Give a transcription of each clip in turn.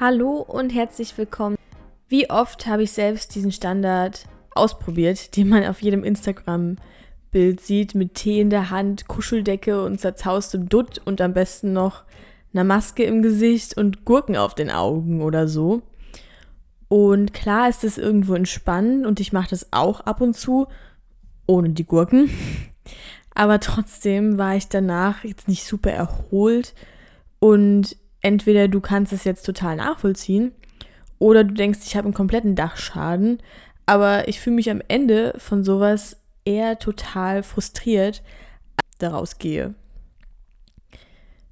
Hallo und herzlich willkommen. Wie oft habe ich selbst diesen Standard ausprobiert, den man auf jedem Instagram-Bild sieht, mit Tee in der Hand, Kuscheldecke und zerzaustem Dutt und am besten noch einer Maske im Gesicht und Gurken auf den Augen oder so. Und klar ist es irgendwo entspannend und ich mache das auch ab und zu, ohne die Gurken. Aber trotzdem war ich danach jetzt nicht super erholt und entweder du kannst es jetzt total nachvollziehen oder du denkst, ich habe einen kompletten Dachschaden, aber ich fühle mich am Ende von sowas eher total frustriert, daraus gehe.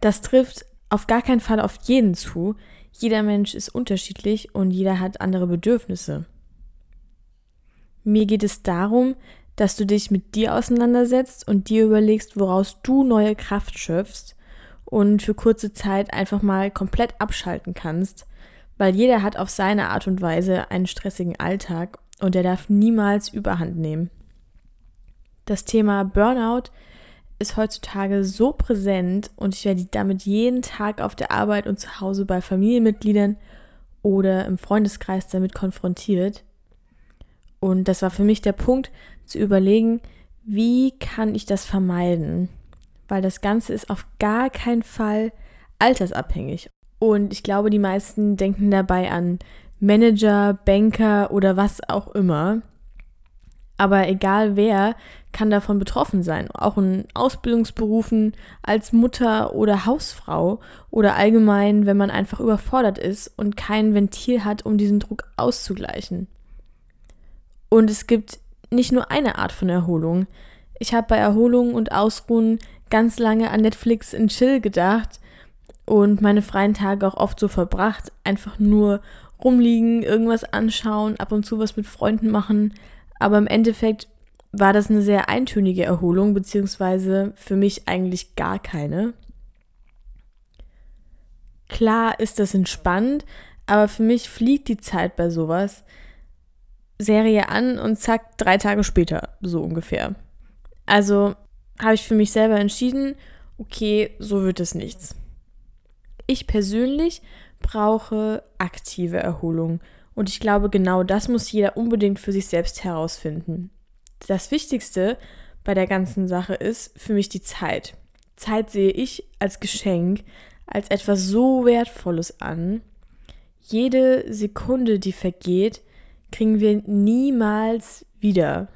Das trifft auf gar keinen Fall auf jeden zu. Jeder Mensch ist unterschiedlich und jeder hat andere Bedürfnisse. Mir geht es darum, dass du dich mit dir auseinandersetzt und dir überlegst, woraus du neue Kraft schöpfst und für kurze Zeit einfach mal komplett abschalten kannst, weil jeder hat auf seine Art und Weise einen stressigen Alltag und er darf niemals überhand nehmen. Das Thema Burnout ist heutzutage so präsent und ich werde damit jeden Tag auf der Arbeit und zu Hause bei Familienmitgliedern oder im Freundeskreis damit konfrontiert. Und das war für mich der Punkt zu überlegen, wie kann ich das vermeiden? Weil das Ganze ist auf gar keinen Fall altersabhängig. Und ich glaube, die meisten denken dabei an Manager, Banker oder was auch immer. Aber egal wer kann davon betroffen sein. Auch in Ausbildungsberufen als Mutter oder Hausfrau oder allgemein, wenn man einfach überfordert ist und kein Ventil hat, um diesen Druck auszugleichen. Und es gibt nicht nur eine Art von Erholung. Ich habe bei Erholung und Ausruhen ganz lange an Netflix in Chill gedacht und meine freien Tage auch oft so verbracht, einfach nur rumliegen, irgendwas anschauen, ab und zu was mit Freunden machen. Aber im Endeffekt war das eine sehr eintönige Erholung, beziehungsweise für mich eigentlich gar keine. Klar ist das entspannt, aber für mich fliegt die Zeit bei sowas. Serie an und zack, drei Tage später, so ungefähr. Also habe ich für mich selber entschieden, okay, so wird es nichts. Ich persönlich brauche aktive Erholung und ich glaube, genau das muss jeder unbedingt für sich selbst herausfinden. Das Wichtigste bei der ganzen Sache ist für mich die Zeit. Zeit sehe ich als Geschenk, als etwas so Wertvolles an. Jede Sekunde, die vergeht, kriegen wir niemals wieder.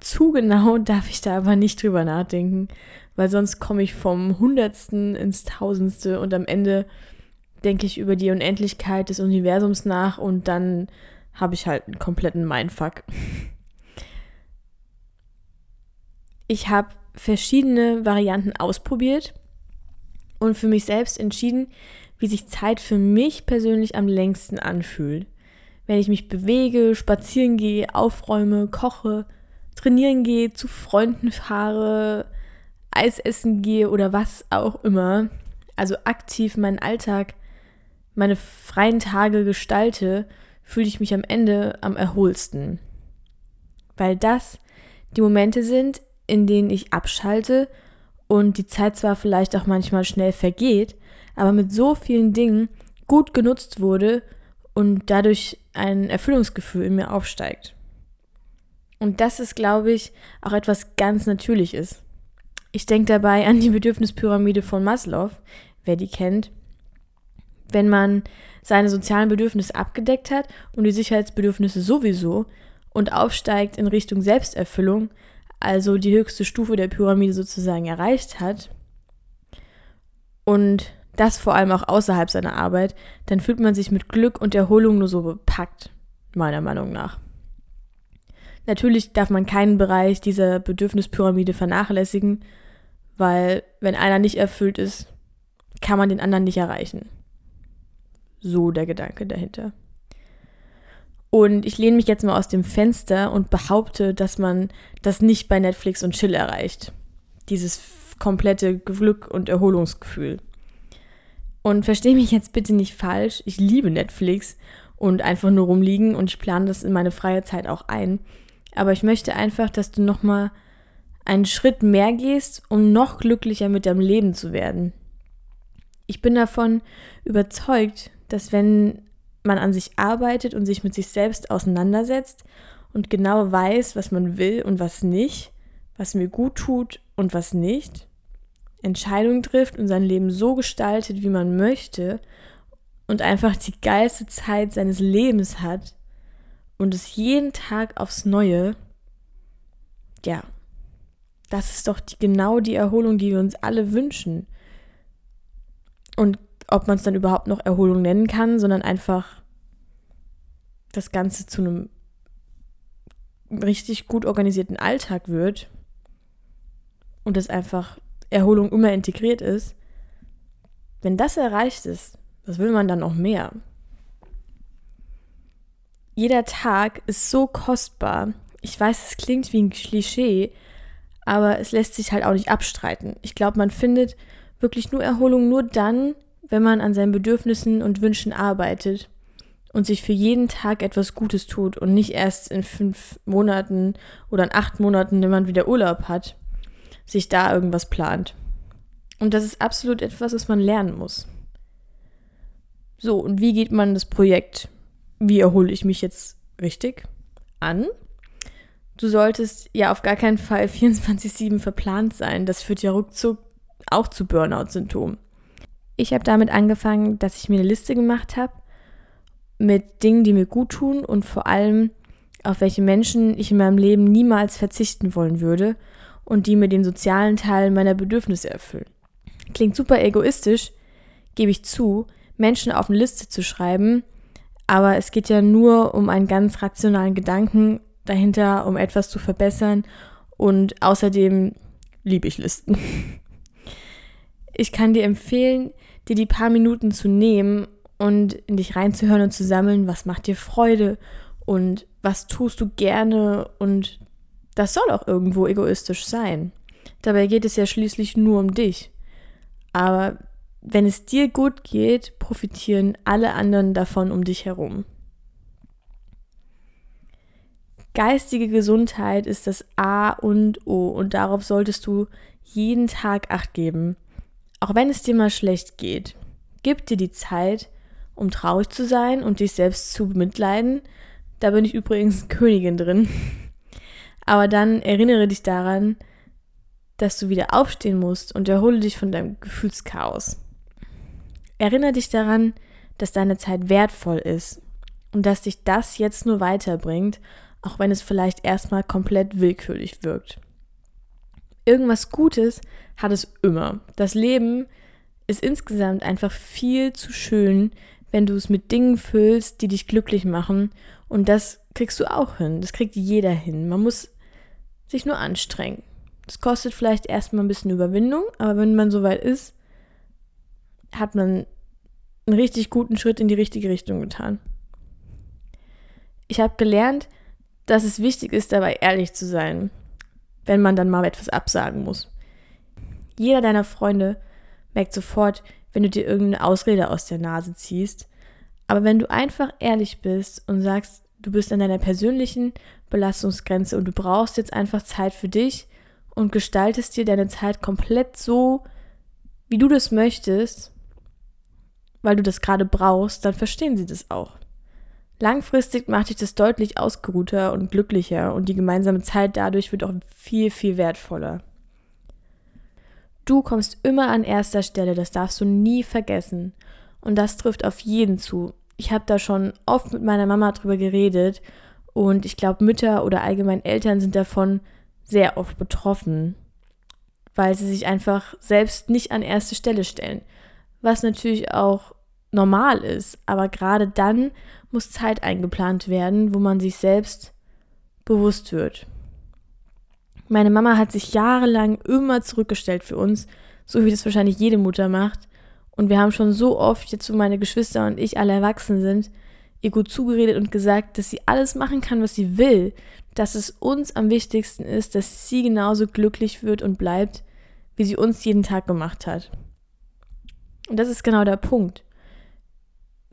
Zu genau darf ich da aber nicht drüber nachdenken, weil sonst komme ich vom Hundertsten ins Tausendste und am Ende denke ich über die Unendlichkeit des Universums nach und dann habe ich halt einen kompletten Mindfuck. Ich habe verschiedene Varianten ausprobiert und für mich selbst entschieden, wie sich Zeit für mich persönlich am längsten anfühlt wenn ich mich bewege, spazieren gehe, aufräume, koche, trainieren gehe, zu Freunden fahre, Eis essen gehe oder was auch immer, also aktiv meinen Alltag, meine freien Tage gestalte, fühle ich mich am Ende am erholsten. Weil das die Momente sind, in denen ich abschalte und die Zeit zwar vielleicht auch manchmal schnell vergeht, aber mit so vielen Dingen gut genutzt wurde und dadurch ein Erfüllungsgefühl in mir aufsteigt. Und das ist, glaube ich, auch etwas ganz Natürliches. Ich denke dabei an die Bedürfnispyramide von Maslow, wer die kennt. Wenn man seine sozialen Bedürfnisse abgedeckt hat und die Sicherheitsbedürfnisse sowieso und aufsteigt in Richtung Selbsterfüllung, also die höchste Stufe der Pyramide sozusagen erreicht hat und das vor allem auch außerhalb seiner Arbeit, dann fühlt man sich mit Glück und Erholung nur so bepackt, meiner Meinung nach. Natürlich darf man keinen Bereich dieser Bedürfnispyramide vernachlässigen, weil wenn einer nicht erfüllt ist, kann man den anderen nicht erreichen. So der Gedanke dahinter. Und ich lehne mich jetzt mal aus dem Fenster und behaupte, dass man das nicht bei Netflix und Chill erreicht. Dieses komplette Glück und Erholungsgefühl. Und verstehe mich jetzt bitte nicht falsch, ich liebe Netflix und einfach nur rumliegen und ich plane das in meine freie Zeit auch ein. Aber ich möchte einfach, dass du nochmal einen Schritt mehr gehst, um noch glücklicher mit deinem Leben zu werden. Ich bin davon überzeugt, dass wenn man an sich arbeitet und sich mit sich selbst auseinandersetzt und genau weiß, was man will und was nicht, was mir gut tut und was nicht, Entscheidungen trifft und sein Leben so gestaltet, wie man möchte und einfach die geilste Zeit seines Lebens hat und es jeden Tag aufs Neue, ja, das ist doch die, genau die Erholung, die wir uns alle wünschen. Und ob man es dann überhaupt noch Erholung nennen kann, sondern einfach das Ganze zu einem richtig gut organisierten Alltag wird und es einfach Erholung immer integriert ist, wenn das erreicht ist, was will man dann noch mehr? Jeder Tag ist so kostbar. Ich weiß, es klingt wie ein Klischee, aber es lässt sich halt auch nicht abstreiten. Ich glaube, man findet wirklich nur Erholung nur dann, wenn man an seinen Bedürfnissen und Wünschen arbeitet und sich für jeden Tag etwas Gutes tut und nicht erst in fünf Monaten oder in acht Monaten, wenn man wieder Urlaub hat, sich da irgendwas plant. Und das ist absolut etwas, was man lernen muss. So, und wie geht man das Projekt, wie erhole ich mich jetzt richtig, an? Du solltest ja auf gar keinen Fall 24-7 verplant sein. Das führt ja ruckzuck auch zu Burnout-Symptomen. Ich habe damit angefangen, dass ich mir eine Liste gemacht habe mit Dingen, die mir gut tun und vor allem auf welche Menschen ich in meinem Leben niemals verzichten wollen würde und die mir den sozialen Teil meiner Bedürfnisse erfüllen. Klingt super egoistisch, gebe ich zu, Menschen auf eine Liste zu schreiben, aber es geht ja nur um einen ganz rationalen Gedanken dahinter, um etwas zu verbessern und außerdem liebe ich Listen. Ich kann dir empfehlen, dir die paar Minuten zu nehmen und in dich reinzuhören und zu sammeln, was macht dir Freude und was tust du gerne und das soll auch irgendwo egoistisch sein. Dabei geht es ja schließlich nur um dich. Aber wenn es dir gut geht, profitieren alle anderen davon um dich herum. Geistige Gesundheit ist das A und O und darauf solltest du jeden Tag acht geben. Auch wenn es dir mal schlecht geht, gib dir die Zeit, um traurig zu sein und dich selbst zu bemitleiden. Da bin ich übrigens Königin drin. Aber dann erinnere dich daran, dass du wieder aufstehen musst und erhole dich von deinem Gefühlschaos. Erinnere dich daran, dass deine Zeit wertvoll ist und dass dich das jetzt nur weiterbringt auch wenn es vielleicht erstmal komplett willkürlich wirkt. Irgendwas Gutes hat es immer. Das Leben ist insgesamt einfach viel zu schön, wenn du es mit Dingen füllst, die dich glücklich machen. Und das kriegst du auch hin. Das kriegt jeder hin. Man muss sich nur anstrengen. Das kostet vielleicht erstmal ein bisschen Überwindung, aber wenn man soweit ist, hat man einen richtig guten Schritt in die richtige Richtung getan. Ich habe gelernt, dass es wichtig ist, dabei ehrlich zu sein, wenn man dann mal etwas absagen muss. Jeder deiner Freunde merkt sofort, wenn du dir irgendeine Ausrede aus der Nase ziehst. Aber wenn du einfach ehrlich bist und sagst, du bist an deiner persönlichen Belastungsgrenze und du brauchst jetzt einfach Zeit für dich und gestaltest dir deine Zeit komplett so, wie du das möchtest, weil du das gerade brauchst, dann verstehen sie das auch. Langfristig macht dich das deutlich ausgeruhter und glücklicher und die gemeinsame Zeit dadurch wird auch viel, viel wertvoller. Du kommst immer an erster Stelle, das darfst du nie vergessen. Und das trifft auf jeden zu. Ich habe da schon oft mit meiner Mama drüber geredet und ich glaube, Mütter oder allgemein Eltern sind davon sehr oft betroffen, weil sie sich einfach selbst nicht an erste Stelle stellen. Was natürlich auch normal ist, aber gerade dann muss Zeit eingeplant werden, wo man sich selbst bewusst wird. Meine Mama hat sich jahrelang immer zurückgestellt für uns, so wie das wahrscheinlich jede Mutter macht. Und wir haben schon so oft, jetzt wo meine Geschwister und ich alle erwachsen sind, ihr gut zugeredet und gesagt, dass sie alles machen kann, was sie will, dass es uns am wichtigsten ist, dass sie genauso glücklich wird und bleibt, wie sie uns jeden Tag gemacht hat. Und das ist genau der Punkt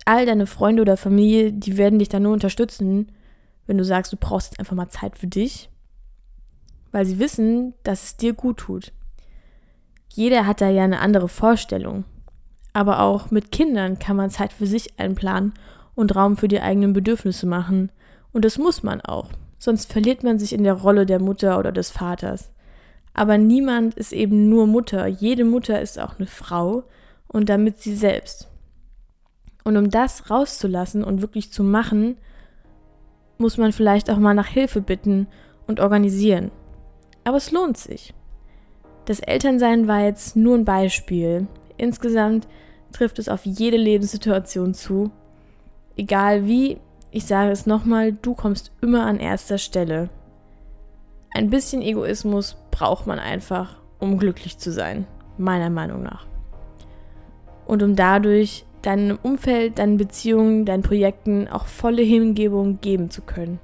all deine Freunde oder Familie, die werden dich dann nur unterstützen, wenn du sagst, du brauchst jetzt einfach mal Zeit für dich, weil sie wissen, dass es dir gut tut. Jeder hat da ja eine andere Vorstellung. Aber auch mit Kindern kann man Zeit für sich einplanen und Raum für die eigenen Bedürfnisse machen. Und das muss man auch, sonst verliert man sich in der Rolle der Mutter oder des Vaters. Aber niemand ist eben nur Mutter, jede Mutter ist auch eine Frau und damit sie selbst. Und um das rauszulassen und wirklich zu machen, muss man vielleicht auch mal nach Hilfe bitten und organisieren. Aber es lohnt sich. Das Elternsein war jetzt nur ein Beispiel. Insgesamt trifft es auf jede Lebenssituation zu. Egal wie, ich sage es nochmal, du kommst immer an erster Stelle. Ein bisschen Egoismus braucht man einfach, um glücklich zu sein, meiner Meinung nach. Und um dadurch deinem Umfeld, deinen Beziehungen, deinen Projekten auch volle Hingebung geben zu können.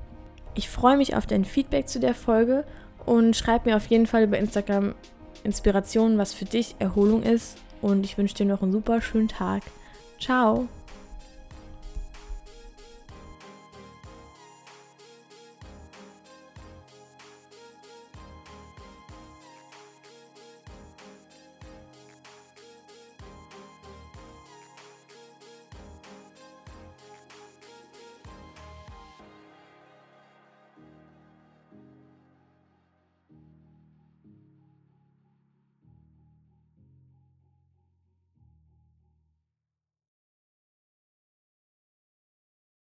Ich freue mich auf dein Feedback zu der Folge und schreib mir auf jeden Fall über Instagram Inspiration, was für dich Erholung ist. Und ich wünsche dir noch einen super schönen Tag. Ciao!